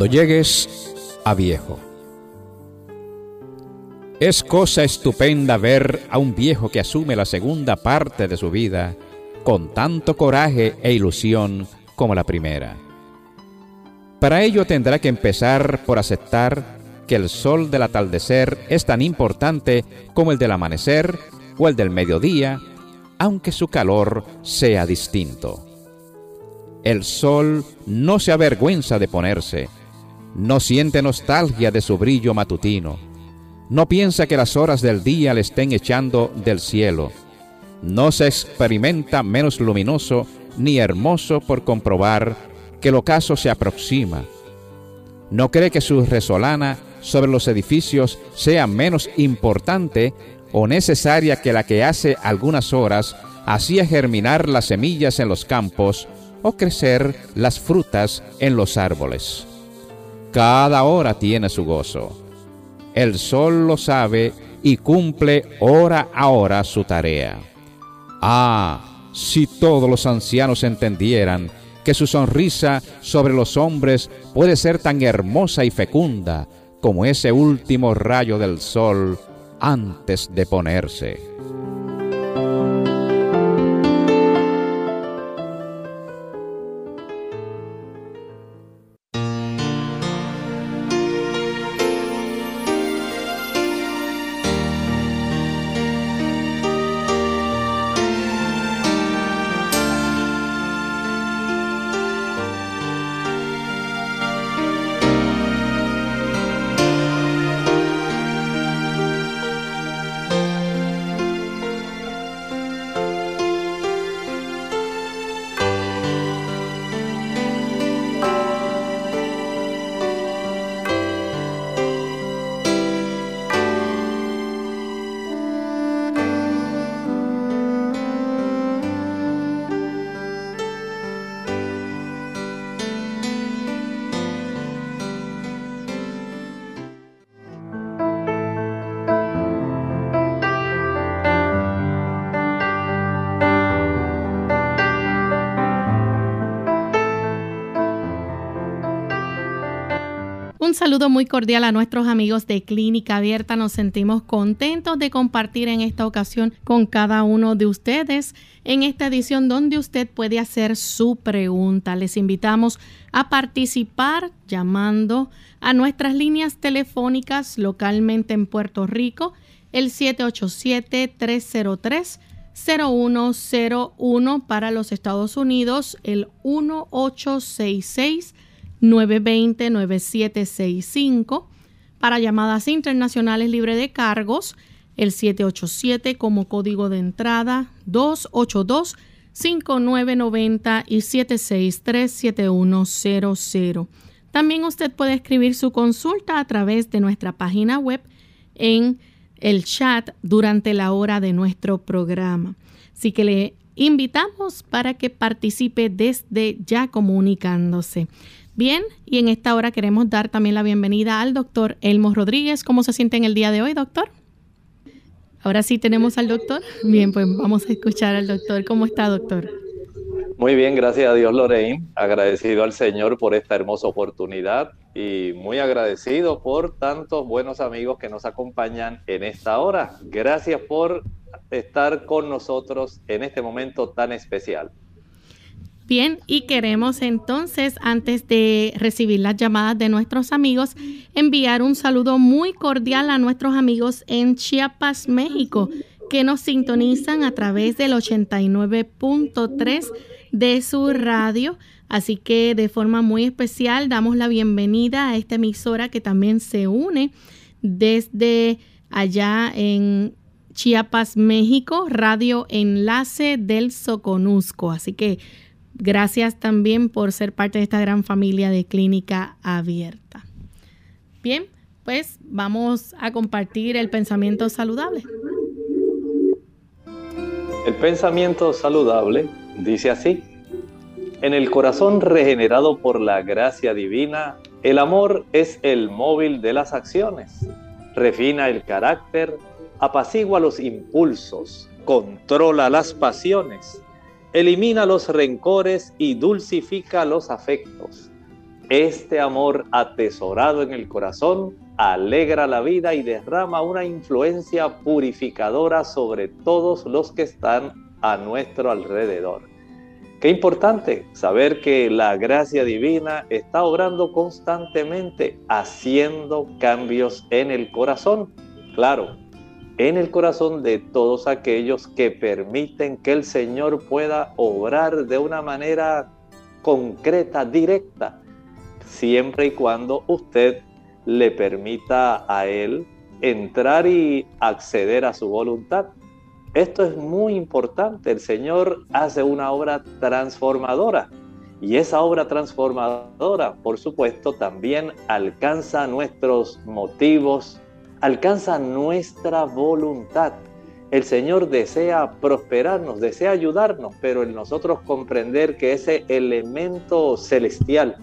Cuando llegues a viejo. Es cosa estupenda ver a un viejo que asume la segunda parte de su vida con tanto coraje e ilusión como la primera. Para ello tendrá que empezar por aceptar que el sol del atardecer es tan importante como el del amanecer o el del mediodía, aunque su calor sea distinto. El sol no se avergüenza de ponerse, no siente nostalgia de su brillo matutino, no piensa que las horas del día le estén echando del cielo, no se experimenta menos luminoso ni hermoso por comprobar que el ocaso se aproxima, no cree que su resolana sobre los edificios sea menos importante o necesaria que la que hace algunas horas hacía germinar las semillas en los campos o crecer las frutas en los árboles. Cada hora tiene su gozo. El sol lo sabe y cumple hora a hora su tarea. Ah, si todos los ancianos entendieran que su sonrisa sobre los hombres puede ser tan hermosa y fecunda como ese último rayo del sol antes de ponerse. Saludo muy cordial a nuestros amigos de Clínica Abierta. Nos sentimos contentos de compartir en esta ocasión con cada uno de ustedes en esta edición donde usted puede hacer su pregunta. Les invitamos a participar llamando a nuestras líneas telefónicas localmente en Puerto Rico, el 787-303-0101 para los Estados Unidos, el 1866 920-9765. Para llamadas internacionales libre de cargos, el 787 como código de entrada 282-5990 y 763-7100. También usted puede escribir su consulta a través de nuestra página web en el chat durante la hora de nuestro programa. Así que le invitamos para que participe desde ya comunicándose. Bien, y en esta hora queremos dar también la bienvenida al doctor Elmo Rodríguez. ¿Cómo se siente en el día de hoy, doctor? Ahora sí tenemos al doctor. Bien, pues vamos a escuchar al doctor. ¿Cómo está, doctor? Muy bien, gracias a Dios, Lorraine. Agradecido al Señor por esta hermosa oportunidad y muy agradecido por tantos buenos amigos que nos acompañan en esta hora. Gracias por estar con nosotros en este momento tan especial. Bien, y queremos entonces, antes de recibir las llamadas de nuestros amigos, enviar un saludo muy cordial a nuestros amigos en Chiapas, México, que nos sintonizan a través del 89.3 de su radio. Así que de forma muy especial damos la bienvenida a esta emisora que también se une desde allá en Chiapas, México, Radio Enlace del Soconusco. Así que gracias también por ser parte de esta gran familia de Clínica Abierta. Bien, pues vamos a compartir el pensamiento saludable. El pensamiento saludable dice así. En el corazón regenerado por la gracia divina, el amor es el móvil de las acciones. Refina el carácter, apacigua los impulsos, controla las pasiones, elimina los rencores y dulcifica los afectos. Este amor atesorado en el corazón alegra la vida y derrama una influencia purificadora sobre todos los que están a nuestro alrededor. Qué importante saber que la gracia divina está obrando constantemente, haciendo cambios en el corazón. Claro, en el corazón de todos aquellos que permiten que el Señor pueda obrar de una manera concreta, directa, siempre y cuando usted le permita a Él entrar y acceder a su voluntad. Esto es muy importante. El Señor hace una obra transformadora. Y esa obra transformadora, por supuesto, también alcanza nuestros motivos, alcanza nuestra voluntad. El Señor desea prosperarnos, desea ayudarnos, pero en nosotros comprender que ese elemento celestial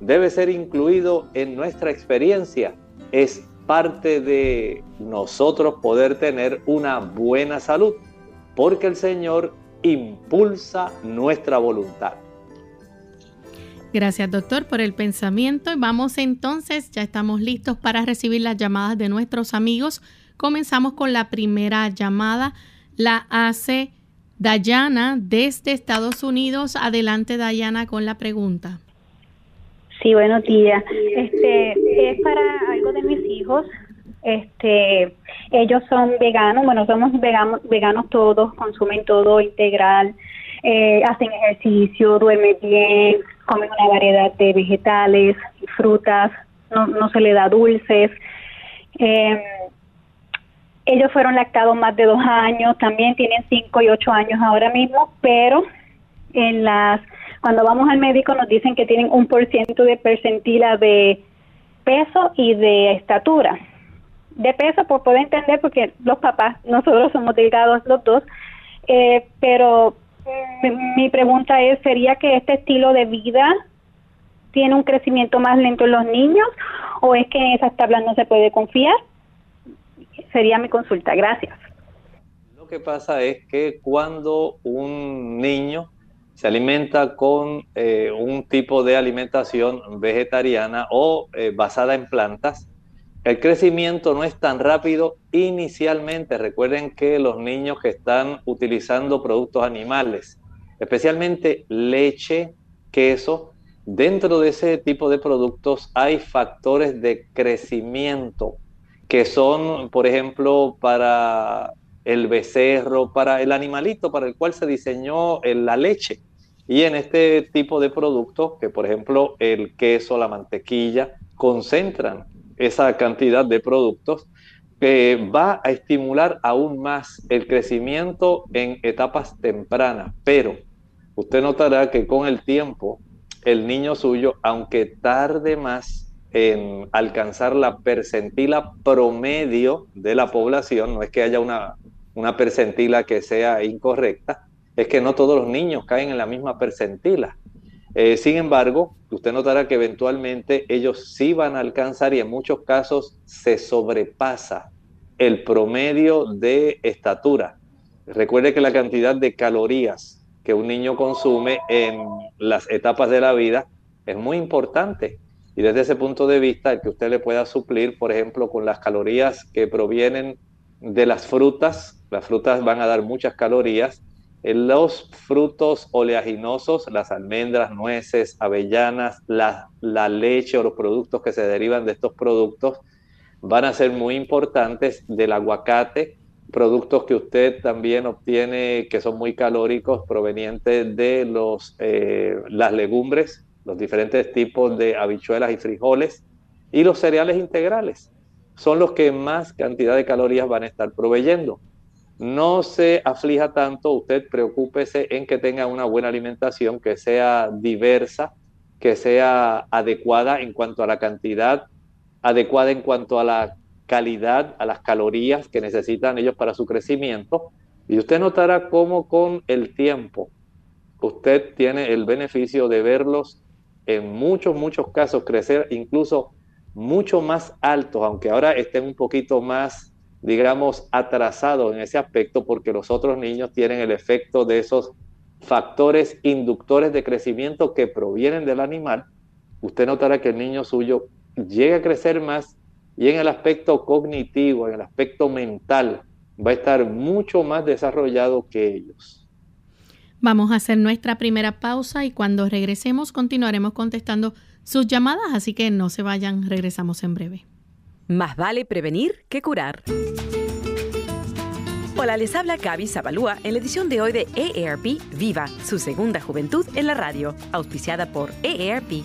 debe ser incluido en nuestra experiencia es parte de nosotros poder tener una buena salud, porque el Señor impulsa nuestra voluntad. Gracias doctor por el pensamiento y vamos entonces, ya estamos listos para recibir las llamadas de nuestros amigos. Comenzamos con la primera llamada, la hace Dayana desde Estados Unidos. Adelante Dayana con la pregunta. Sí, buenos días. Este es para algo de mis hijos. Este, ellos son veganos, bueno, somos veganos, veganos todos, consumen todo integral, eh, hacen ejercicio, duermen bien, comen una variedad de vegetales, frutas, no, no se le da dulces. Eh, ellos fueron lactados más de dos años, también tienen cinco y ocho años ahora mismo, pero en las cuando vamos al médico nos dicen que tienen un por ciento de percentila de peso y de estatura. De peso, pues puedo entender porque los papás, nosotros somos delgados los dos, eh, pero mi, pregunta es, ¿sería que este estilo de vida tiene un crecimiento más lento en los niños o es que en esas tablas no se puede confiar? Sería mi consulta. Gracias. Lo que pasa es que cuando un niño se alimenta con eh, un tipo de alimentación vegetariana o eh, basada en plantas, el crecimiento no es tan rápido inicialmente. Recuerden que los niños que están utilizando productos animales, especialmente leche, queso, dentro de ese tipo de productos hay factores de crecimiento que son, por ejemplo, para el becerro, para el animalito para el cual se diseñó eh, la leche. Y en este tipo de productos, que por ejemplo el queso, la mantequilla, concentran esa cantidad de productos que va a estimular aún más el crecimiento en etapas tempranas. Pero usted notará que con el tiempo, el niño suyo, aunque tarde más en alcanzar la percentila promedio de la población, no es que haya una, una percentila que sea incorrecta, es que no todos los niños caen en la misma percentila. Eh, sin embargo, usted notará que eventualmente ellos sí van a alcanzar y en muchos casos se sobrepasa el promedio de estatura. Recuerde que la cantidad de calorías que un niño consume en las etapas de la vida es muy importante. Y desde ese punto de vista, el que usted le pueda suplir, por ejemplo, con las calorías que provienen de las frutas, las frutas van a dar muchas calorías, los frutos oleaginosos, las almendras, nueces, avellanas, la, leche o los productos que se derivan de estos productos van a ser muy importantes del aguacate, productos que usted también obtiene que son muy calóricos provenientes de los, eh, las legumbres, los diferentes tipos de habichuelas y frijoles y los cereales integrales. Son los que más cantidad de calorías van a estar proveyendo. No se aflija tanto, usted preocúpese en que tenga una buena alimentación, que sea diversa, que sea adecuada en cuanto a la cantidad, adecuada en cuanto a la calidad, a las calorías que necesitan ellos para su crecimiento. Y usted notará cómo con el tiempo usted tiene el beneficio de verlos en muchos, muchos casos crecer incluso mucho más altos, aunque ahora estén un poquito más, digamos, atrasados en ese aspecto porque los otros niños tienen el efecto de esos factores inductores de crecimiento que provienen del animal. Usted notará que el niño suyo llega a crecer más y en el aspecto cognitivo, en el aspecto mental, va a estar mucho más desarrollado que ellos. Vamos a hacer nuestra primera pausa y cuando regresemos continuaremos contestando sus llamadas, así que no se vayan, regresamos en breve. Más vale prevenir que curar. Hola, les habla Gaby Zabalúa en la edición de hoy de EARP Viva, su segunda juventud en la radio, auspiciada por EARP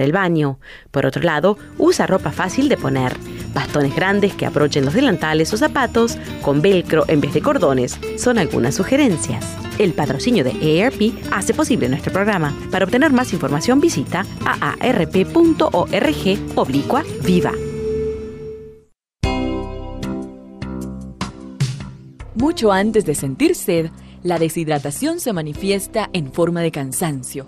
el baño. Por otro lado, usa ropa fácil de poner, bastones grandes que aprochen los delantales o zapatos con velcro en vez de cordones son algunas sugerencias. El patrocinio de AARP hace posible nuestro programa. Para obtener más información visita aarp.org oblicua viva. Mucho antes de sentir sed, la deshidratación se manifiesta en forma de cansancio.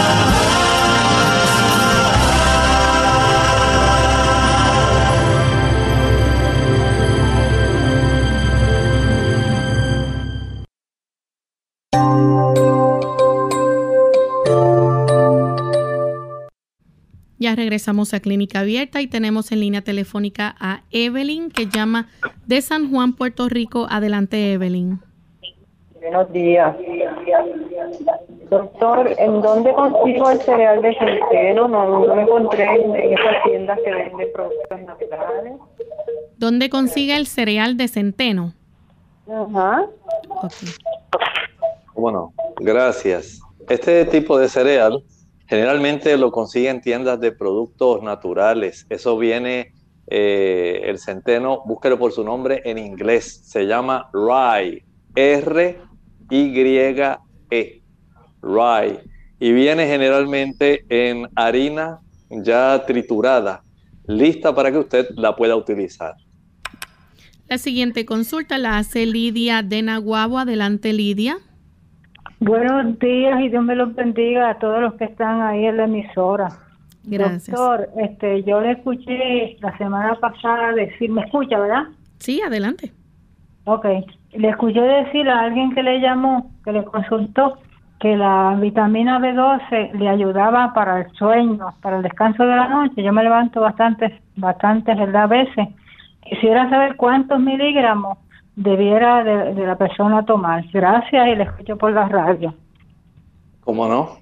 Ya regresamos a Clínica Abierta y tenemos en línea telefónica a Evelyn que llama de San Juan, Puerto Rico. Adelante, Evelyn. Buenos días. Doctor, ¿en dónde consigo el cereal de centeno? No, lo encontré en, esas tiendas que venden productos naturales. ¿Dónde consigue el cereal de centeno? Ajá. Bueno, gracias. Este tipo de cereal Generalmente lo consigue en tiendas de productos naturales. Eso viene, eh, el centeno, búsquelo por su nombre en inglés. Se llama rye. R-Y-E. Rye. Y viene generalmente en harina ya triturada, lista para que usted la pueda utilizar. La siguiente consulta la hace Lidia de Naguabo. Adelante, Lidia. Buenos días y Dios me los bendiga a todos los que están ahí en la emisora. Gracias. Doctor, este, yo le escuché la semana pasada decir, ¿me escucha, verdad? Sí, adelante. Ok, le escuché decir a alguien que le llamó, que le consultó, que la vitamina B12 le ayudaba para el sueño, para el descanso de la noche. Yo me levanto bastantes, bastantes, ¿verdad? A veces. Quisiera saber cuántos miligramos debiera de, la persona tomar. Gracias y le escucho por la radio. ¿Cómo no?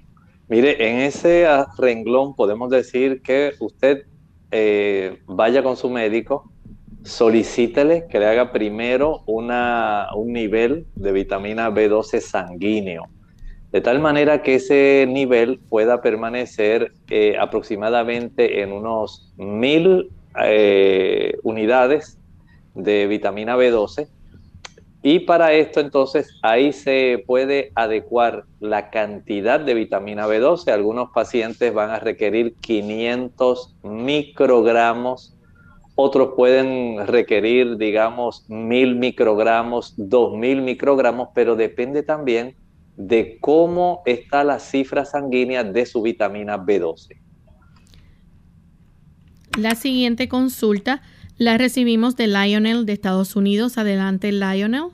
Mire, en ese renglón podemos decir que usted eh, vaya con su médico, solicítele que le haga primero una, un nivel de vitamina B12 sanguíneo, de tal manera que ese nivel pueda permanecer eh, aproximadamente en unos mil eh, unidades de vitamina B12 y para esto entonces ahí se puede adecuar la cantidad de vitamina B12. Algunos pacientes van a requerir 500 microgramos, otros pueden requerir, digamos, 1000 microgramos, 2000 microgramos, pero depende también de cómo está la cifra sanguínea de su vitamina B12. La siguiente consulta la recibimos de Lionel de Estados Unidos. Adelante, Lionel.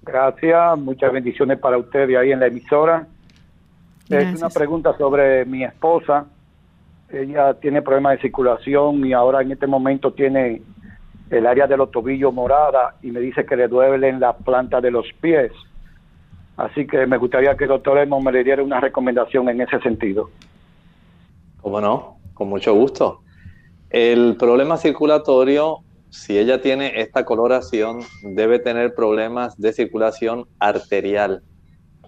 Gracias, muchas bendiciones para usted y ahí en la emisora. Es una pregunta sobre mi esposa. Ella tiene problemas de circulación y ahora en este momento tiene el área de los tobillos morada y me dice que le duelen la planta de los pies. Así que me gustaría que el doctor Emo me le diera una recomendación en ese sentido. ¿Cómo no? Con mucho gusto. El problema circulatorio, si ella tiene esta coloración, debe tener problemas de circulación arterial.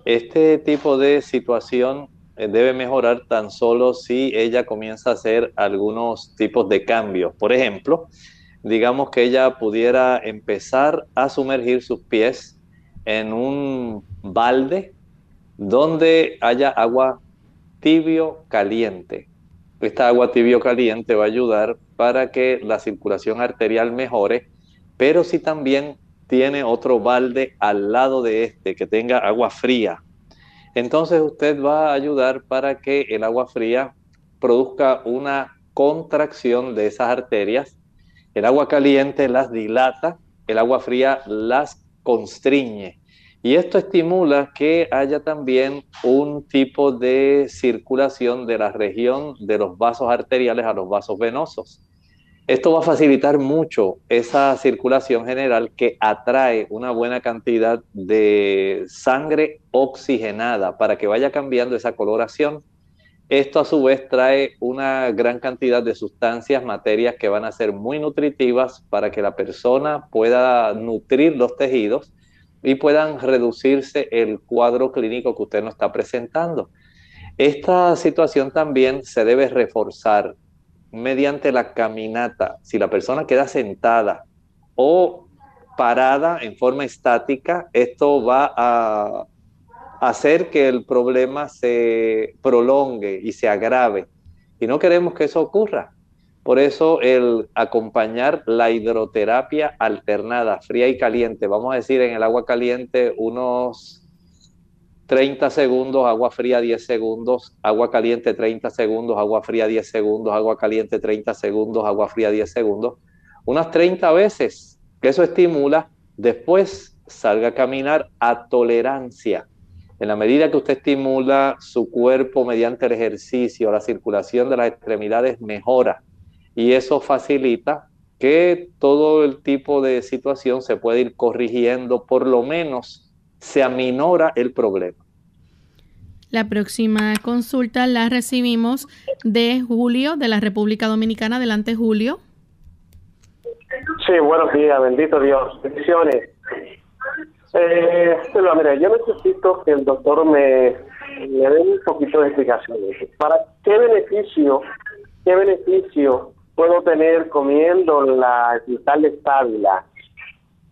Este tipo de situación eh, debe mejorar tan solo si ella comienza a hacer algunos tipos de cambios. Por ejemplo, digamos que ella pudiera empezar a sumergir sus pies en un balde donde haya agua tibio caliente esta agua tibio caliente va a ayudar para que la circulación arterial mejore, pero si también tiene otro balde al lado de este que tenga agua fría, entonces usted va a ayudar para que el agua fría produzca una contracción de esas arterias. El agua caliente las dilata, el agua fría las constriñe. Y esto estimula que haya también un tipo de circulación de la región de los vasos arteriales a los vasos venosos. Esto va a facilitar mucho esa circulación general que atrae una buena cantidad de sangre oxigenada para que vaya cambiando esa coloración. Esto a su vez trae una gran cantidad de sustancias, materias que van a ser muy nutritivas para que la persona pueda nutrir los tejidos y puedan reducirse el cuadro clínico que usted nos está presentando. Esta situación también se debe reforzar mediante la caminata. Si la persona queda sentada o parada en forma estática, esto va a hacer que el problema se prolongue y se agrave. Y no queremos que eso ocurra. Por eso el acompañar la hidroterapia alternada, fría y caliente, vamos a decir en el agua caliente unos 30 segundos, agua fría 10 segundos, agua caliente 30 segundos, agua fría 10 segundos, agua caliente 30 segundos, agua fría 10 segundos, unas 30 veces, que eso estimula, después salga a caminar a tolerancia. En la medida que usted estimula su cuerpo mediante el ejercicio, la circulación de las extremidades mejora y eso facilita que todo el tipo de situación se puede ir corrigiendo, por lo menos se aminora el problema. La próxima consulta la recibimos de Julio de la República Dominicana. Adelante, Julio. Sí, buenos días, bendito Dios. Bendiciones. Eh, mira, yo necesito que el doctor me, me dé un poquito de explicaciones. ¿Para qué beneficio, qué beneficio puedo tener comiendo la cristal de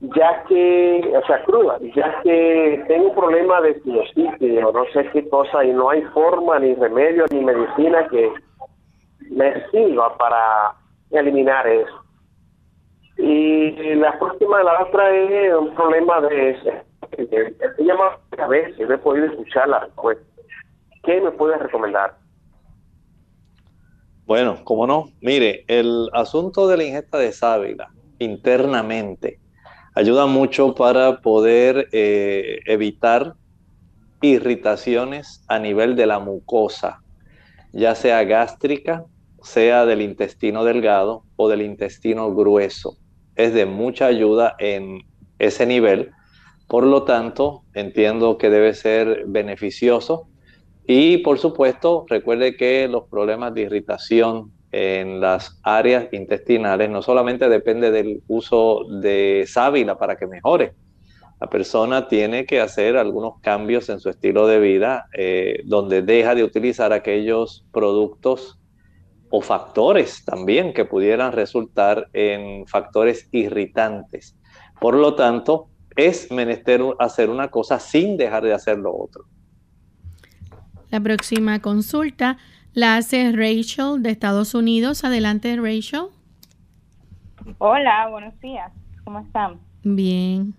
ya que, o sea, cruda, ya que tengo un problema de o no sé qué cosa, y no hay forma, ni remedio, ni medicina que me sirva para eliminar eso. Y la próxima, la otra es un problema de... Se llama a veces, he podido escucharla. Pues, ¿Qué me puedes recomendar? Bueno, como no, mire, el asunto de la ingesta de sábila internamente ayuda mucho para poder eh, evitar irritaciones a nivel de la mucosa, ya sea gástrica, sea del intestino delgado o del intestino grueso. Es de mucha ayuda en ese nivel. Por lo tanto, entiendo que debe ser beneficioso. Y por supuesto, recuerde que los problemas de irritación en las áreas intestinales no solamente depende del uso de sábila para que mejore, la persona tiene que hacer algunos cambios en su estilo de vida eh, donde deja de utilizar aquellos productos o factores también que pudieran resultar en factores irritantes. Por lo tanto, es menester hacer una cosa sin dejar de hacer lo otro. La próxima consulta la hace Rachel de Estados Unidos. Adelante, Rachel. Hola, buenos días. ¿Cómo están? Bien.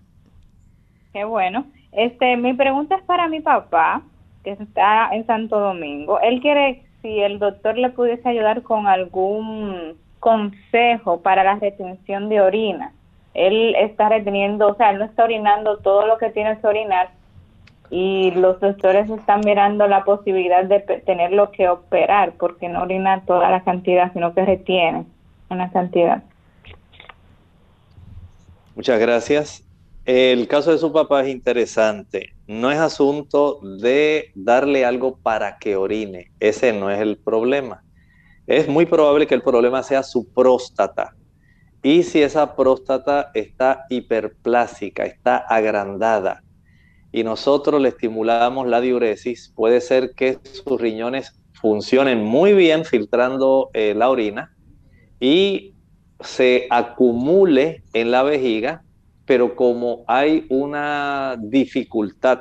Qué bueno. Este, mi pregunta es para mi papá, que está en Santo Domingo. Él quiere si el doctor le pudiese ayudar con algún consejo para la retención de orina. Él está reteniendo, o sea, él no está orinando todo lo que tiene que orinar, y los doctores están mirando la posibilidad de tenerlo que operar porque no orina toda la cantidad, sino que retiene una cantidad. Muchas gracias. El caso de su papá es interesante. No es asunto de darle algo para que orine. Ese no es el problema. Es muy probable que el problema sea su próstata. Y si esa próstata está hiperplásica, está agrandada, y nosotros le estimulamos la diuresis, puede ser que sus riñones funcionen muy bien filtrando eh, la orina y se acumule en la vejiga, pero como hay una dificultad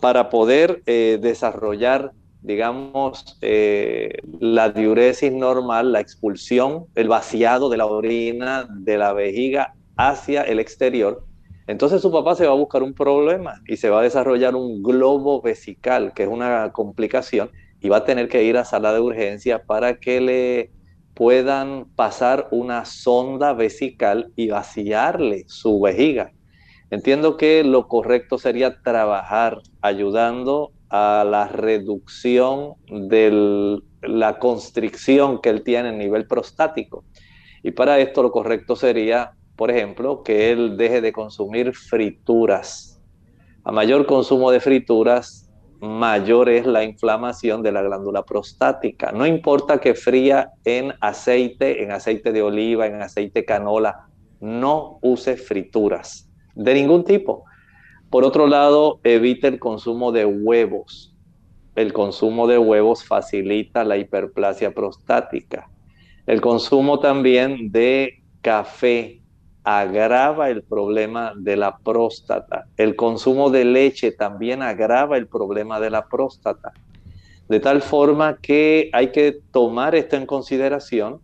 para poder eh, desarrollar, digamos, eh, la diuresis normal, la expulsión, el vaciado de la orina de la vejiga hacia el exterior, entonces su papá se va a buscar un problema y se va a desarrollar un globo vesical, que es una complicación, y va a tener que ir a sala de urgencia para que le puedan pasar una sonda vesical y vaciarle su vejiga. Entiendo que lo correcto sería trabajar ayudando a la reducción de la constricción que él tiene a nivel prostático. Y para esto lo correcto sería por ejemplo, que él deje de consumir frituras. A mayor consumo de frituras, mayor es la inflamación de la glándula prostática. No importa que fría en aceite, en aceite de oliva, en aceite canola, no use frituras de ningún tipo. Por otro lado, evite el consumo de huevos. El consumo de huevos facilita la hiperplasia prostática. El consumo también de café agrava el problema de la próstata. El consumo de leche también agrava el problema de la próstata. De tal forma que hay que tomar esto en consideración.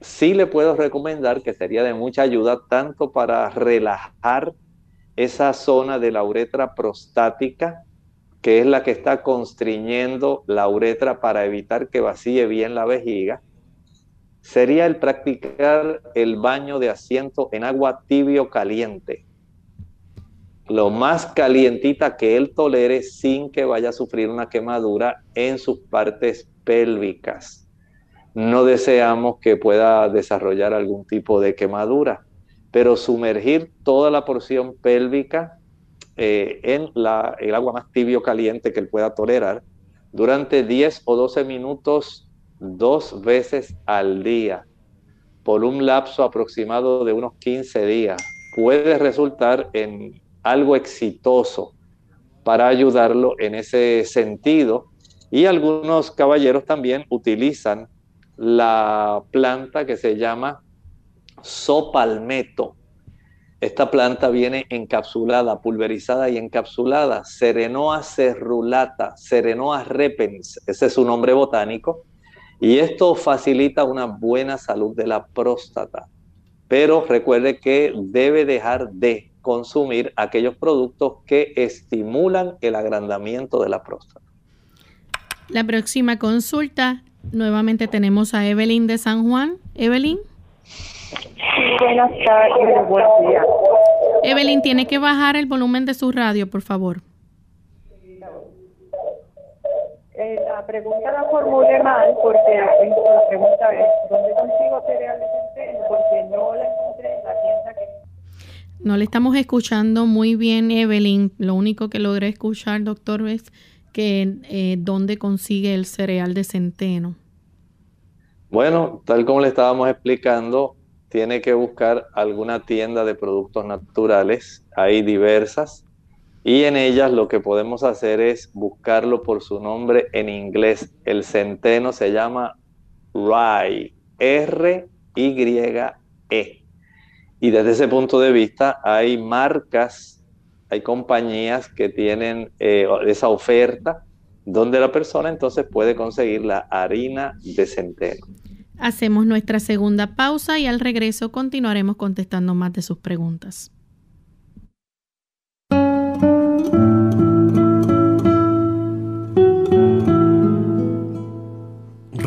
Sí le puedo recomendar que sería de mucha ayuda tanto para relajar esa zona de la uretra prostática, que es la que está constriñendo la uretra para evitar que vacíe bien la vejiga, sería el practicar el baño de asiento en agua tibio caliente. Lo más calientita que él tolere sin que vaya a sufrir una quemadura en sus partes pélvicas. No deseamos que pueda desarrollar algún tipo de quemadura, pero sumergir toda la porción pélvica eh, en el agua más tibio caliente que él pueda tolerar durante 10 o 12 minutos dos veces al día por un lapso aproximado de unos 15 días puede resultar en algo exitoso para ayudarlo en ese sentido. Y algunos caballeros también utilizan la planta que se llama sopalmeto. Esta planta viene encapsulada, pulverizada y encapsulada. Serenoa cerulata, Serenoa repens, ese es su nombre botánico y esto facilita una buena salud de la próstata. pero recuerde que debe dejar de consumir aquellos productos que estimulan el agrandamiento de la próstata. La próxima consulta, nuevamente tenemos a Evelyn de San Juan. Evelyn. buenas tardes, buenos días. Evelyn, tiene que bajar el volumen de su radio, por favor. Eh, la pregunta la formulé mal porque la pregunta es, ¿dónde consigo cereal de centeno? Porque no la encontré en la tienda que... No le estamos escuchando muy bien, Evelyn. Lo único que logré escuchar, doctor, es que eh, dónde consigue el cereal de centeno. Bueno, tal como le estábamos explicando, tiene que buscar alguna tienda de productos naturales. Hay diversas. Y en ellas lo que podemos hacer es buscarlo por su nombre en inglés. El centeno se llama rye, R-Y-E. Y desde ese punto de vista hay marcas, hay compañías que tienen eh, esa oferta donde la persona entonces puede conseguir la harina de centeno. Hacemos nuestra segunda pausa y al regreso continuaremos contestando más de sus preguntas.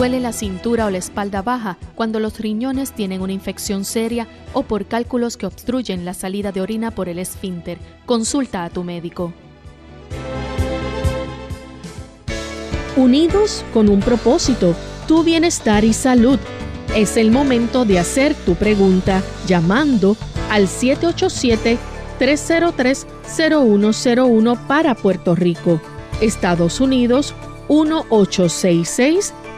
Duele la cintura o la espalda baja cuando los riñones tienen una infección seria o por cálculos que obstruyen la salida de orina por el esfínter. Consulta a tu médico. Unidos con un propósito, tu bienestar y salud. Es el momento de hacer tu pregunta llamando al 787-303-0101 para Puerto Rico, Estados Unidos 1866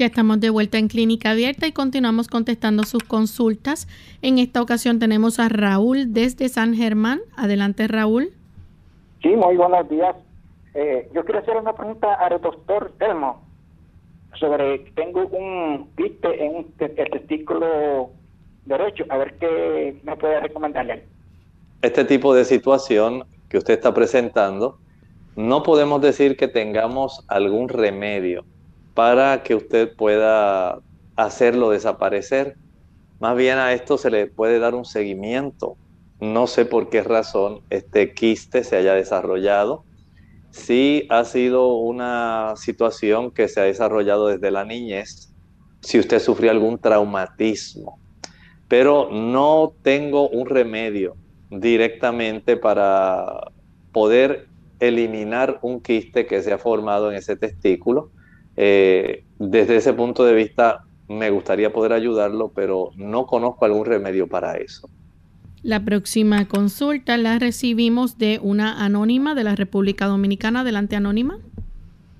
Ya estamos de vuelta en Clínica Abierta y continuamos contestando sus consultas. En esta ocasión tenemos a Raúl desde San Germán. Adelante, Raúl. Sí, muy buenos días. Eh, yo quiero hacer una pregunta al doctor Telmo sobre, tengo un quiste en el testículo derecho, a ver qué me puede recomendarle. Este tipo de situación que usted está presentando, no podemos decir que tengamos algún remedio para que usted pueda hacerlo desaparecer. Más bien a esto se le puede dar un seguimiento. No sé por qué razón este quiste se haya desarrollado. Si ha sido una situación que se ha desarrollado desde la niñez, si usted sufrió algún traumatismo, pero no tengo un remedio directamente para poder eliminar un quiste que se ha formado en ese testículo eh, desde ese punto de vista, me gustaría poder ayudarlo, pero no conozco algún remedio para eso. La próxima consulta la recibimos de una anónima de la República Dominicana. Adelante, anónima.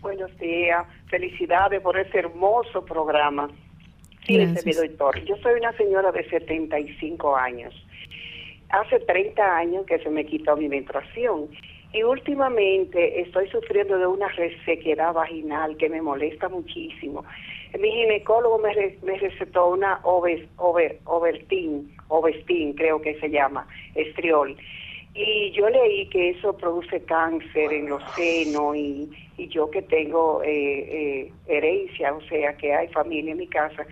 Buenos días. Felicidades por ese hermoso programa. Sí, mi doctor. Yo soy una señora de 75 años. Hace 30 años que se me quitó mi menstruación y últimamente estoy sufriendo de una resequedad vaginal que me molesta muchísimo. Mi ginecólogo me, me recetó una over, over, Overtin, Ovestin, creo que se llama, estriol. Y yo leí que eso produce cáncer en los senos y, y yo que tengo eh, eh, herencia, o sea, que hay familia en mi casa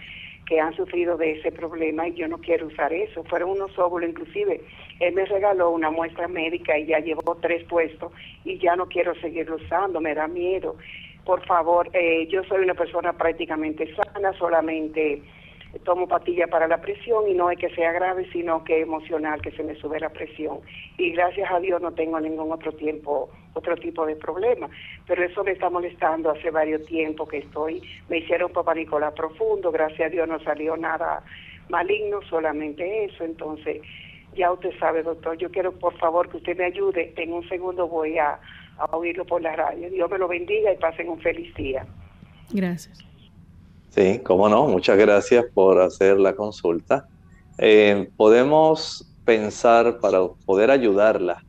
que han sufrido de ese problema y yo no quiero usar eso. Fueron unos óvulos, inclusive él me regaló una muestra médica y ya llevó tres puestos y ya no quiero seguirlo usando, me da miedo. Por favor, eh, yo soy una persona prácticamente sana, solamente tomo pastillas para la presión y no es que sea grave, sino que emocional, que se me sube la presión. Y gracias a Dios no tengo ningún otro tiempo otro tipo de problema. Pero eso me está molestando hace varios tiempos que estoy, me hicieron papá Nicolás profundo, gracias a Dios no salió nada maligno, solamente eso. Entonces, ya usted sabe, doctor, yo quiero por favor que usted me ayude. En un segundo voy a, oírlo por la radio. Dios me lo bendiga y pasen un feliz día. Gracias. Sí, cómo no. Muchas gracias por hacer la consulta. Eh, podemos pensar para poder ayudarla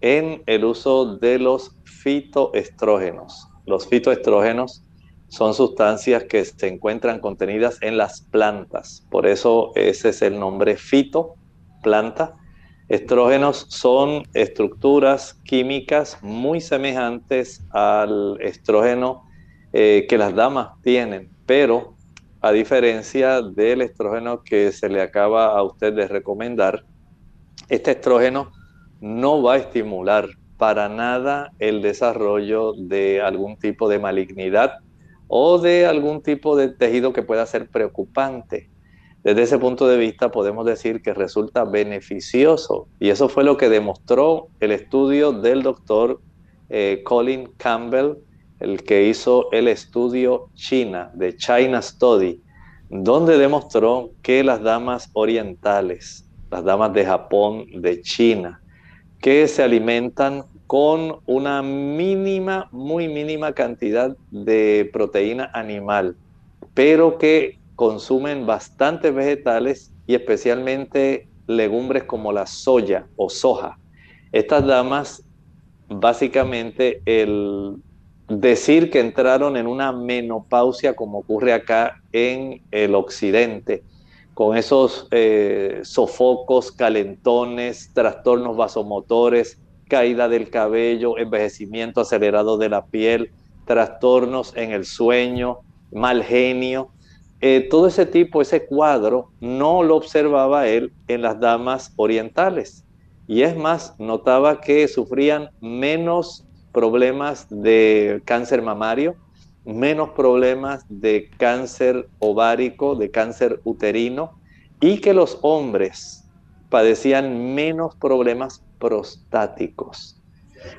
en el uso de los fitoestrógenos. Los fitoestrógenos son sustancias que se encuentran contenidas en las plantas. Por eso ese es el nombre fito, planta. Estrógenos son estructuras químicas muy semejantes al estrógeno eh, que las damas tienen, pero a diferencia del estrógeno que se le acaba a usted de recomendar, este estrógeno no va a estimular para nada el desarrollo de algún tipo de malignidad o de algún tipo de tejido que pueda ser preocupante. Desde ese punto de vista podemos decir que resulta beneficioso y eso fue lo que demostró el estudio del doctor eh, Colin Campbell, el que hizo el estudio China, de China Study, donde demostró que las damas orientales, las damas de Japón, de China, que se alimentan con una mínima, muy mínima cantidad de proteína animal, pero que consumen bastantes vegetales y especialmente legumbres como la soya o soja. Estas damas, básicamente, el decir que entraron en una menopausia como ocurre acá en el occidente, con esos eh, sofocos, calentones, trastornos vasomotores, caída del cabello, envejecimiento acelerado de la piel, trastornos en el sueño, mal genio. Eh, todo ese tipo, ese cuadro, no lo observaba él en las damas orientales. Y es más, notaba que sufrían menos problemas de cáncer mamario, menos problemas de cáncer ovárico, de cáncer uterino y que los hombres padecían menos problemas prostáticos.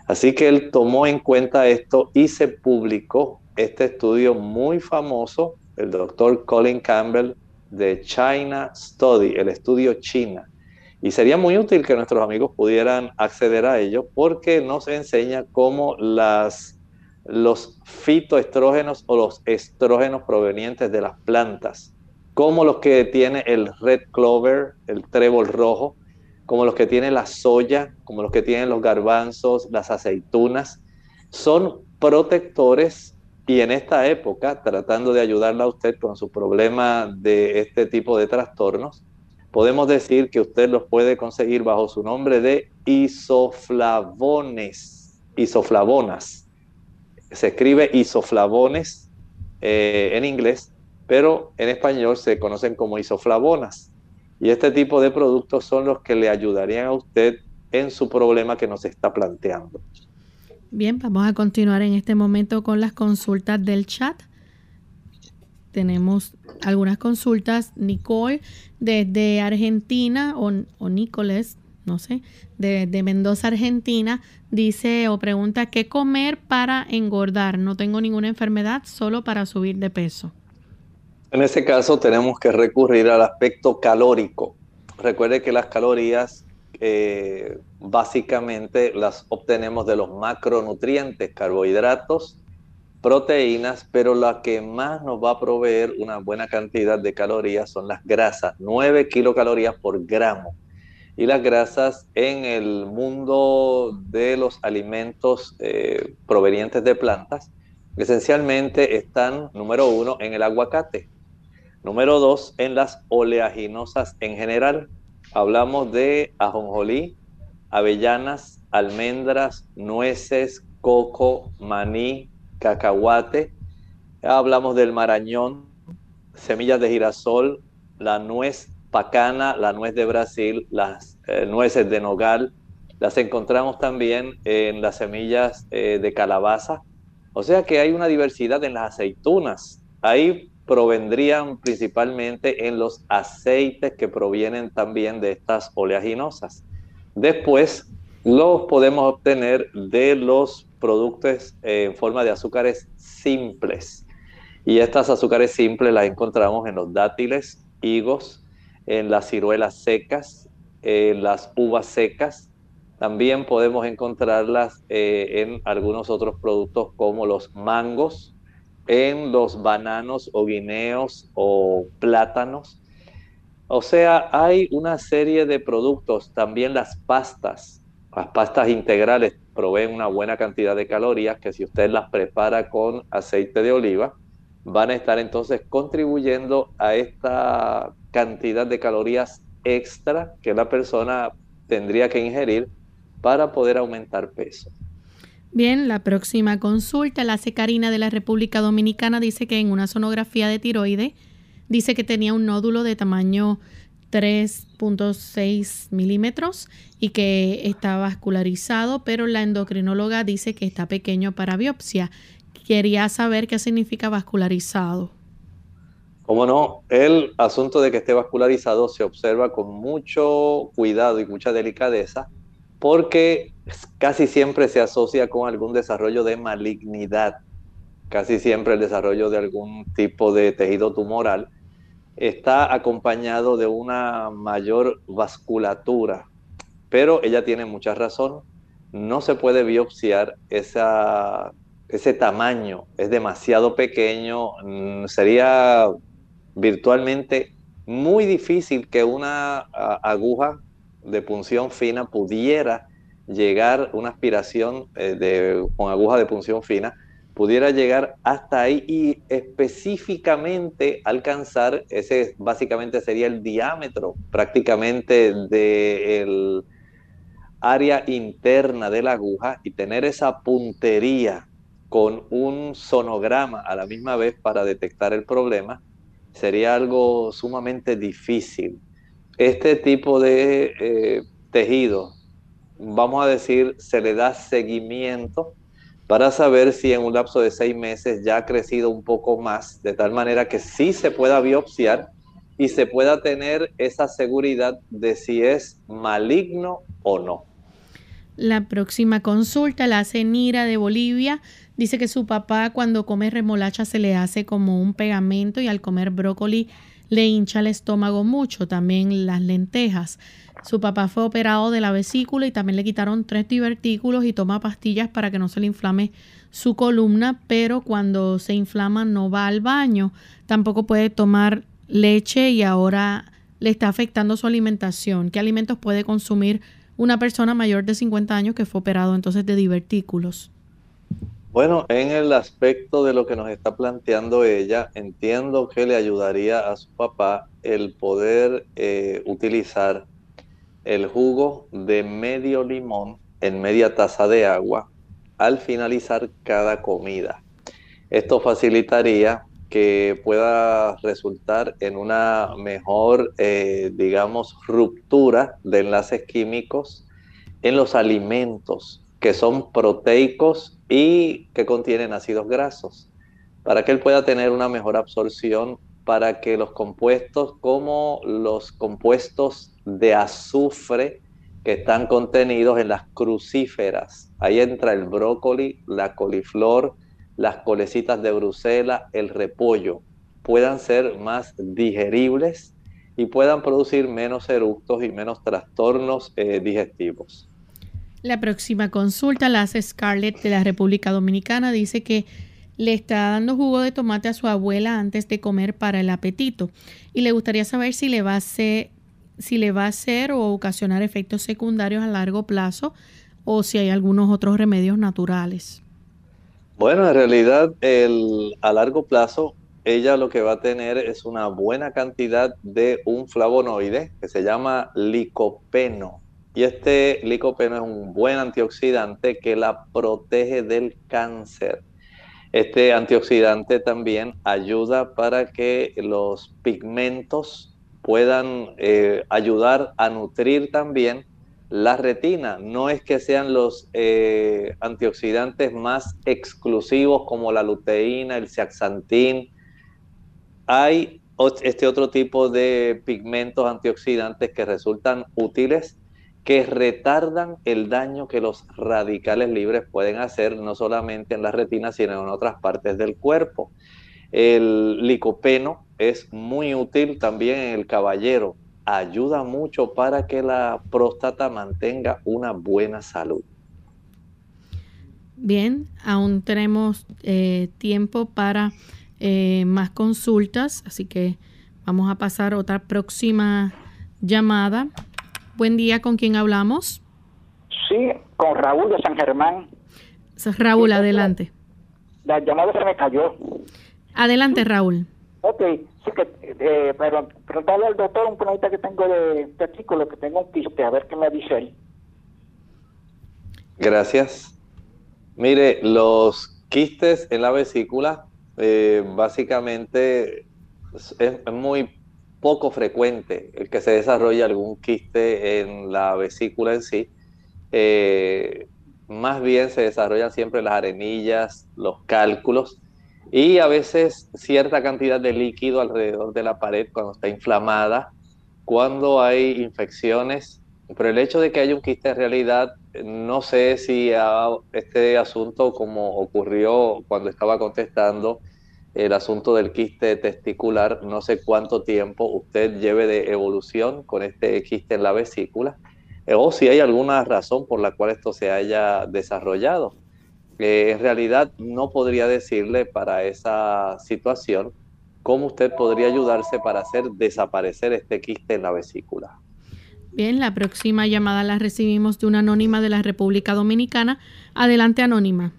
Así que él tomó en cuenta esto y se publicó este estudio muy famoso, el doctor Colin Campbell de China Study, el estudio China. Y sería muy útil que nuestros amigos pudieran acceder a ello porque nos enseña cómo las los fitoestrógenos o los estrógenos provenientes de las plantas, como los que tiene el red clover, el trébol rojo, como los que tiene la soya, como los que tienen los garbanzos, las aceitunas, son protectores y en esta época, tratando de ayudarla a usted con su problema de este tipo de trastornos, podemos decir que usted los puede conseguir bajo su nombre de isoflavones, isoflavonas se escribe isoflavones eh, en inglés, pero en español se conocen como isoflavonas. Y este tipo de productos son los que le ayudarían a usted en su problema que nos está planteando. Bien, vamos a continuar en este momento con las consultas del chat. Tenemos algunas consultas. Nicole desde Argentina o, o Nicoles no sé, de, de, Mendoza, Argentina, dice o pregunta qué comer para engordar. No tengo ninguna enfermedad, solo para subir de peso. En ese caso tenemos que recurrir al aspecto calórico. Recuerde que las calorías eh, básicamente las obtenemos de los macronutrientes, carbohidratos, proteínas, pero la que más nos va a proveer una buena cantidad de calorías son las grasas, 9 kilocalorías por gramo y las grasas en el mundo de los alimentos eh, provenientes de plantas, esencialmente están, número uno, en el aguacate. Número dos, en las oleaginosas en general. Hablamos de ajonjolí, avellanas, almendras, nueces, coco, maní, cacahuate. Hablamos del marañón, semillas de girasol, la nuez pacana, la nuez de Brasil, las eh, nueces de nogal, las encontramos también en las semillas eh, de calabaza. O sea que hay una diversidad en las aceitunas. Ahí provendrían principalmente en los aceites que provienen también de estas oleaginosas. Después los podemos obtener de los productos en forma de azúcares simples. Y estas azúcares simples las encontramos en los dátiles, higos, en las ciruelas secas, en las uvas secas. También podemos encontrarlas eh, en algunos otros productos como los mangos, en los bananos o guineos o plátanos. O sea, hay una serie de productos, también las pastas, las pastas integrales proveen una buena cantidad de calorías que si usted las prepara con aceite de oliva, van a estar entonces contribuyendo a esta cantidad de calorías extra que la persona tendría que ingerir para poder aumentar peso. Bien, la próxima consulta, la secarina de la República Dominicana dice que en una sonografía de tiroide dice que tenía un nódulo de tamaño 3.6 milímetros y que está vascularizado, pero la endocrinóloga dice que está pequeño para biopsia. Quería saber qué significa vascularizado. Como no, el asunto de que esté vascularizado se observa con mucho cuidado y mucha delicadeza porque casi siempre se asocia con algún desarrollo de malignidad, casi siempre el desarrollo de algún tipo de tejido tumoral está acompañado de una mayor vasculatura, pero ella tiene mucha razón, no se puede biopsiar esa, ese tamaño, es demasiado pequeño, mm, sería virtualmente muy difícil que una aguja de punción fina pudiera llegar, una aspiración eh, de, con aguja de punción fina, pudiera llegar hasta ahí y específicamente alcanzar, ese básicamente sería el diámetro prácticamente del área interna de la aguja y tener esa puntería con un sonograma a la misma vez para detectar el problema, sería algo sumamente difícil este tipo de eh, tejido, vamos a decir, se le da seguimiento para saber si en un lapso de seis meses ya ha crecido un poco más, de tal manera que sí se pueda biopsiar y se pueda tener esa seguridad de si es maligno o no. La próxima consulta la hace de Bolivia. Dice que su papá cuando come remolacha se le hace como un pegamento y al comer brócoli le hincha el estómago mucho, también las lentejas. Su papá fue operado de la vesícula y también le quitaron tres divertículos y toma pastillas para que no se le inflame su columna, pero cuando se inflama no va al baño. Tampoco puede tomar leche y ahora le está afectando su alimentación. ¿Qué alimentos puede consumir una persona mayor de 50 años que fue operado entonces de divertículos? Bueno, en el aspecto de lo que nos está planteando ella, entiendo que le ayudaría a su papá el poder eh, utilizar el jugo de medio limón en media taza de agua al finalizar cada comida. Esto facilitaría que pueda resultar en una mejor, eh, digamos, ruptura de enlaces químicos en los alimentos que son proteicos y que contienen ácidos grasos, para que él pueda tener una mejor absorción, para que los compuestos como los compuestos de azufre que están contenidos en las crucíferas, ahí entra el brócoli, la coliflor, las colecitas de Bruselas, el repollo, puedan ser más digeribles y puedan producir menos eructos y menos trastornos eh, digestivos. La próxima consulta la hace Scarlett de la República Dominicana. Dice que le está dando jugo de tomate a su abuela antes de comer para el apetito y le gustaría saber si le va a hacer, si le va a hacer o ocasionar efectos secundarios a largo plazo o si hay algunos otros remedios naturales. Bueno, en realidad el, a largo plazo ella lo que va a tener es una buena cantidad de un flavonoide que se llama licopeno y este licopeno es un buen antioxidante que la protege del cáncer. Este antioxidante también ayuda para que los pigmentos puedan eh, ayudar a nutrir también la retina. No es que sean los eh, antioxidantes más exclusivos como la luteína, el zeaxantín. Hay este otro tipo de pigmentos antioxidantes que resultan útiles que retardan el daño que los radicales libres pueden hacer no solamente en la retina, sino en otras partes del cuerpo. El licopeno es muy útil también en el caballero, ayuda mucho para que la próstata mantenga una buena salud. Bien, aún tenemos eh, tiempo para eh, más consultas, así que vamos a pasar a otra próxima llamada. Buen día, ¿con quién hablamos? Sí, con Raúl de San Germán. Raúl, adelante. La llamada se me cayó. Adelante, Raúl. Ok, sí que, eh, pero preguntarle al doctor un problemita que tengo de testículo, que tengo un quiste, a ver qué me dice él. Gracias. Mire, los quistes en la vesícula eh, básicamente es muy poco frecuente el que se desarrolle algún quiste en la vesícula en sí. Eh, más bien se desarrollan siempre las arenillas, los cálculos y a veces cierta cantidad de líquido alrededor de la pared cuando está inflamada, cuando hay infecciones. Pero el hecho de que haya un quiste en realidad, no sé si este asunto como ocurrió cuando estaba contestando, el asunto del quiste testicular, no sé cuánto tiempo usted lleve de evolución con este quiste en la vesícula, eh, o si hay alguna razón por la cual esto se haya desarrollado. Eh, en realidad no podría decirle para esa situación cómo usted podría ayudarse para hacer desaparecer este quiste en la vesícula. Bien, la próxima llamada la recibimos de una anónima de la República Dominicana. Adelante, anónima.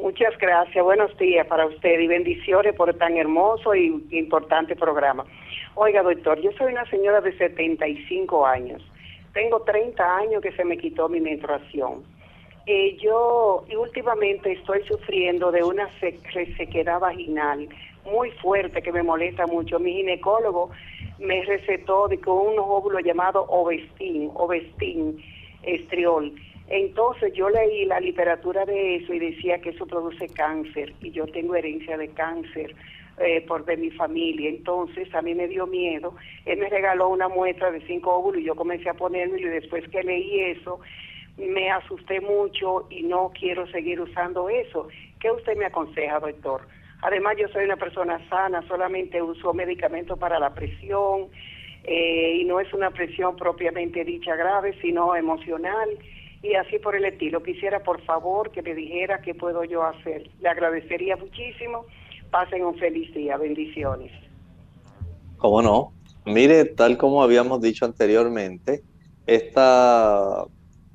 Muchas gracias. Buenos días para usted y bendiciones por tan hermoso y importante programa. Oiga, doctor, yo soy una señora de 75 años. Tengo 30 años que se me quitó mi menstruación. Eh, yo últimamente estoy sufriendo de una sequedad vaginal muy fuerte que me molesta mucho. Mi ginecólogo me recetó de con un óvulo llamado Ovestin, Ovestin, estriol entonces yo leí la literatura de eso y decía que eso produce cáncer y yo tengo herencia de cáncer eh, por de mi familia. Entonces a mí me dio miedo. Él me regaló una muestra de cinco óvulos y yo comencé a ponerme y después que leí eso me asusté mucho y no quiero seguir usando eso. ¿Qué usted me aconseja, doctor? Además yo soy una persona sana, solamente uso medicamentos para la presión eh, y no es una presión propiamente dicha grave, sino emocional y así por el estilo. Quisiera por favor que me dijera qué puedo yo hacer. Le agradecería muchísimo. Pasen un feliz día. Bendiciones. ¿Cómo no? Mire, tal como habíamos dicho anteriormente, esta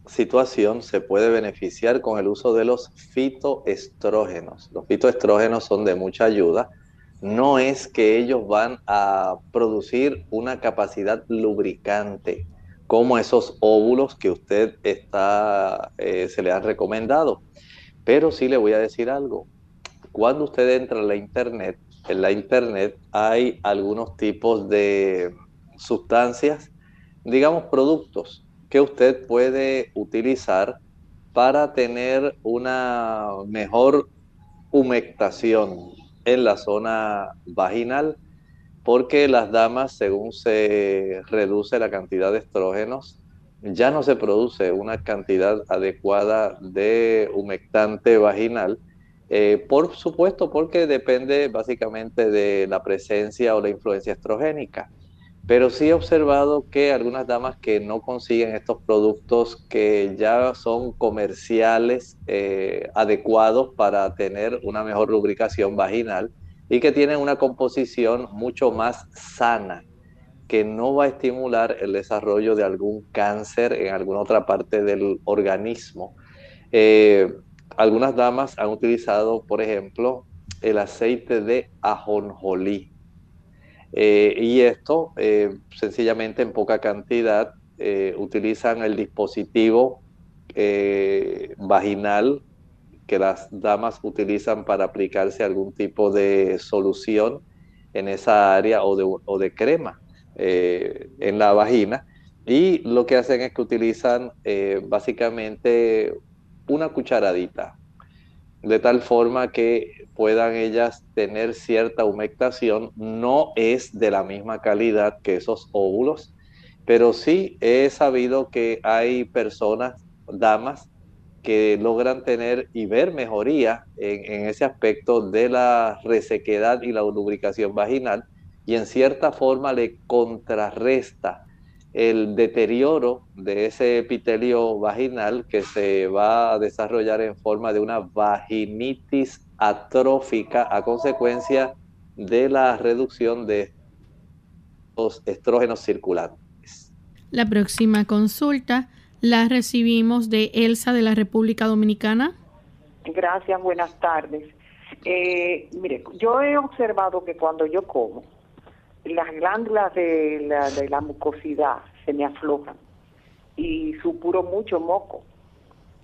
situación se puede beneficiar con el uso de los fitoestrógenos. Los fitoestrógenos son de mucha ayuda. No es que ellos van a producir una capacidad lubricante como esos óvulos que usted está, eh, se le han recomendado. Pero sí le voy a decir algo. Cuando usted entra a la internet, en la internet hay algunos tipos de sustancias, digamos productos, que usted puede utilizar para tener una mejor humectación en la zona vaginal porque las damas, según se reduce la cantidad de estrógenos, ya no se produce una cantidad adecuada de humectante vaginal, eh, por supuesto porque depende básicamente de la presencia o la influencia estrogénica. Pero sí he observado que algunas damas que no consiguen estos productos que ya son comerciales eh, adecuados para tener una mejor lubricación vaginal, y que tienen una composición mucho más sana, que no va a estimular el desarrollo de algún cáncer en alguna otra parte del organismo. Eh, algunas damas han utilizado, por ejemplo, el aceite de ajonjolí. Eh, y esto, eh, sencillamente en poca cantidad, utilizan el dispositivo vaginal que las damas utilizan para aplicarse algún tipo de solución en esa área o de, o de crema eh, en la vagina. Y lo que hacen es que utilizan eh, básicamente una cucharadita, de tal forma que puedan ellas tener cierta humectación. No es de la misma calidad que esos óvulos. pero sí he sabido que hay personas, damas, que logran tener y ver mejoría en, ese aspecto de la resequedad y la lubricación vaginal y en cierta forma le contrarresta el deterioro de ese epitelio vaginal que se va a desarrollar en forma de una vaginitis atrófica a consecuencia de la reducción de los estrógenos circulantes. La próxima consulta la recibimos de Elsa de la República Dominicana. Gracias, buenas tardes. Eh, mire, yo he observado que cuando yo como, las glándulas de la, de la mucosidad se me aflojan y supuro mucho moco,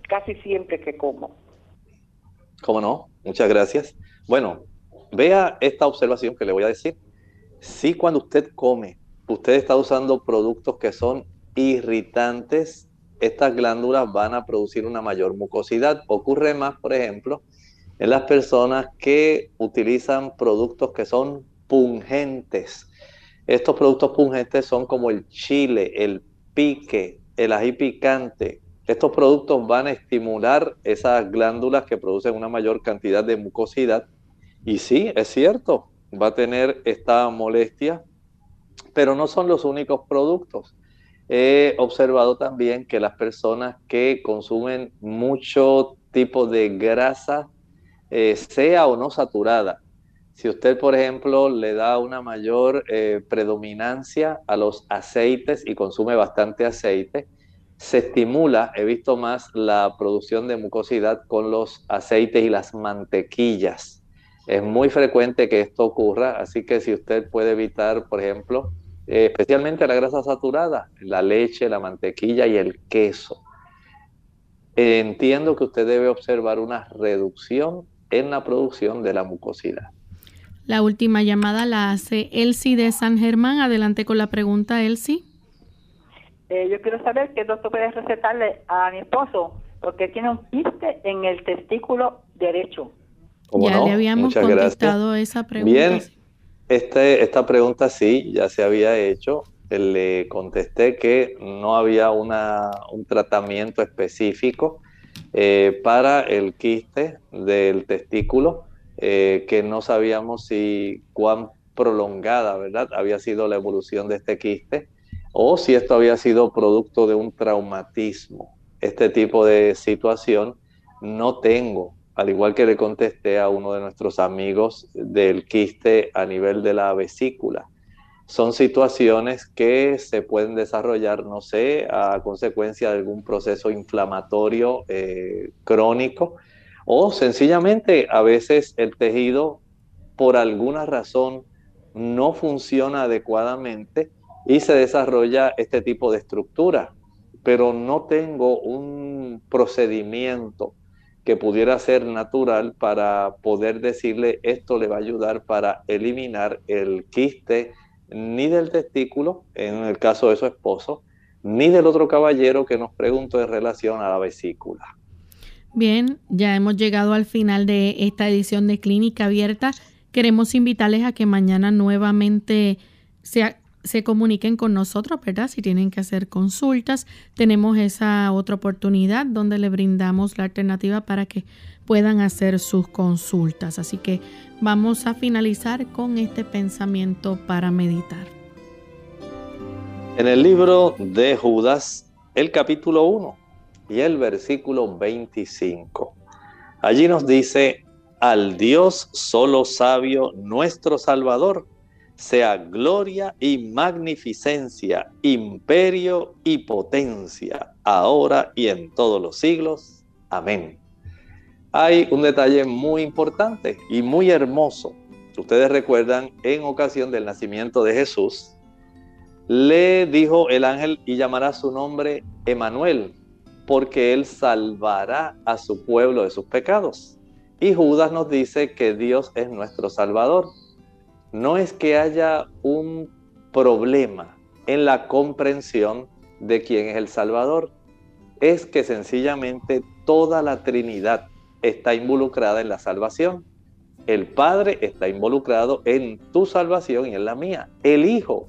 casi siempre que como. ¿Cómo no? Muchas gracias. Bueno, vea esta observación que le voy a decir. Si cuando usted come, usted está usando productos que son irritantes estas glándulas van a producir una mayor mucosidad. Ocurre más, por ejemplo, en las personas que utilizan productos que son pungentes. Estos productos pungentes son como el chile, el pique, el ají picante. Estos productos van a estimular esas glándulas que producen una mayor cantidad de mucosidad. Y sí, es cierto, va a tener esta molestia, pero no son los únicos productos. He observado también que las personas que consumen mucho tipo de grasa, eh, sea o no saturada, si usted, por ejemplo, le da una mayor eh, predominancia a los aceites y consume bastante aceite, se estimula, he visto más la producción de mucosidad con los aceites y las mantequillas. Es muy frecuente que esto ocurra, así que si usted puede evitar, por ejemplo, eh, especialmente la grasa saturada, la leche, la mantequilla y el queso. entiendo que usted debe observar una reducción en la producción de la mucosidad. La última llamada la hace Elsie de San Germán. Adelante con la pregunta, Elsie. Eh, yo quiero saber qué doctor puede recetarle a mi esposo, porque tiene un quiste en el testículo derecho. Ya le habíamos contestado esa pregunta. Bien, este, esta pregunta sí, ya se había hecho. Le contesté que no había una, un tratamiento específico eh, para el quiste del testículo, eh, que no sabíamos si cuán prolongada, ¿verdad? Había sido la evolución de este quiste o si esto había sido producto de un traumatismo. Este tipo de situación no tengo al igual que le contesté a uno de nuestros amigos del quiste a nivel de la vesícula. Son situaciones que se pueden desarrollar, no sé, a consecuencia de algún proceso inflamatorio eh, crónico o sencillamente a veces el tejido por alguna razón no funciona adecuadamente y se desarrolla este tipo de estructura, pero no tengo un procedimiento que pudiera ser natural para poder decirle esto le va a ayudar para eliminar el quiste ni del testículo, en el caso de su esposo, ni del otro caballero que nos preguntó en relación a la vesícula. Bien, ya hemos llegado al final de esta edición de Clínica Abierta. Queremos invitarles a que mañana nuevamente se se comuniquen con nosotros, ¿verdad? Si tienen que hacer consultas, tenemos esa otra oportunidad donde le brindamos la alternativa para que puedan hacer sus consultas. Así que vamos a finalizar con este pensamiento para meditar. En el libro de Judas, el capítulo 1 y el versículo 25. Allí nos dice, al Dios solo sabio, nuestro Salvador sea gloria y magnificencia, imperio y potencia, ahora y en todos los siglos. Amén. Hay un detalle muy importante y muy hermoso. Ustedes recuerdan, en ocasión del nacimiento de Jesús, le dijo el ángel y llamará su nombre Emanuel, porque él salvará a su pueblo de sus pecados. Y Judas nos dice que Dios es nuestro Salvador no es que haya un problema en la comprensión de quién es el Salvador, es que sencillamente toda la Trinidad está involucrada en la salvación. El Padre está involucrado en tu salvación y en la mía. El Hijo,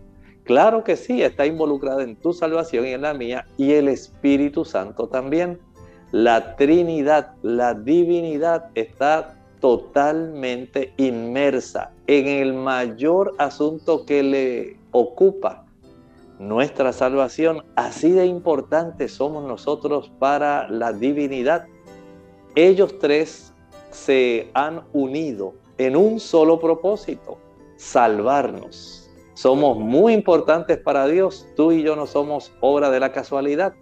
Claro que sí, está involucrada en tu salvación y en la mía, y el Espíritu Santo también. La Trinidad, la divinidad está totalmente inmersa en el mayor asunto que le ocupa, nuestra salvación. Así de importante somos nosotros para la divinidad. Ellos tres se han unido en un solo propósito, salvarnos. Somos muy importantes para Dios. Tú y yo no somos obra de la casualidad.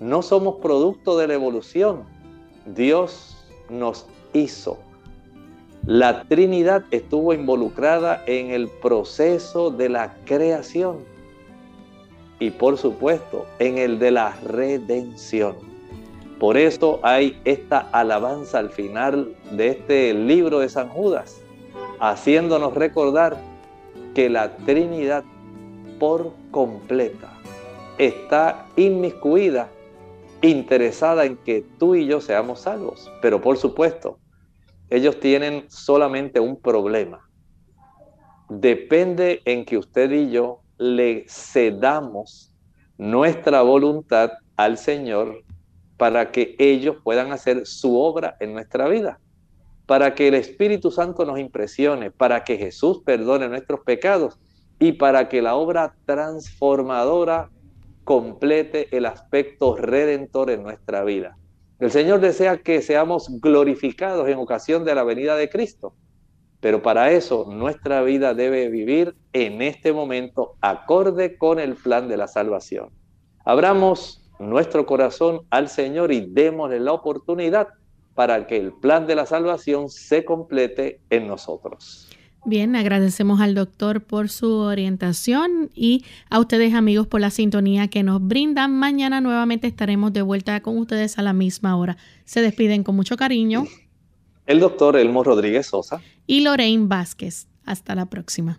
No somos producto de la evolución. Dios nos hizo. La Trinidad estuvo involucrada en el proceso de la creación y por supuesto en el de la redención. Por eso hay esta alabanza al final de este libro de San Judas, haciéndonos recordar que la Trinidad por completa está inmiscuida, interesada en que tú y yo seamos salvos. Pero por supuesto, ellos tienen solamente un problema. Depende en que usted y yo le cedamos nuestra voluntad al Señor para que ellos puedan hacer su obra en nuestra vida, para que el Espíritu Santo nos impresione, para que Jesús perdone nuestros pecados y para que la obra transformadora complete el aspecto redentor en nuestra vida. El Señor desea que seamos glorificados en ocasión de la venida de Cristo. Pero para eso nuestra vida debe vivir en este momento acorde con el plan de la salvación. Abramos nuestro corazón al Señor y démosle la oportunidad para que el plan de la salvación se complete en nosotros. Bien, agradecemos al doctor por su orientación y a ustedes amigos por la sintonía que nos brindan. Mañana nuevamente estaremos de vuelta con ustedes a la misma hora. Se despiden con mucho cariño. El doctor Elmo Rodríguez Sosa. Y Lorraine Vázquez. Hasta la próxima.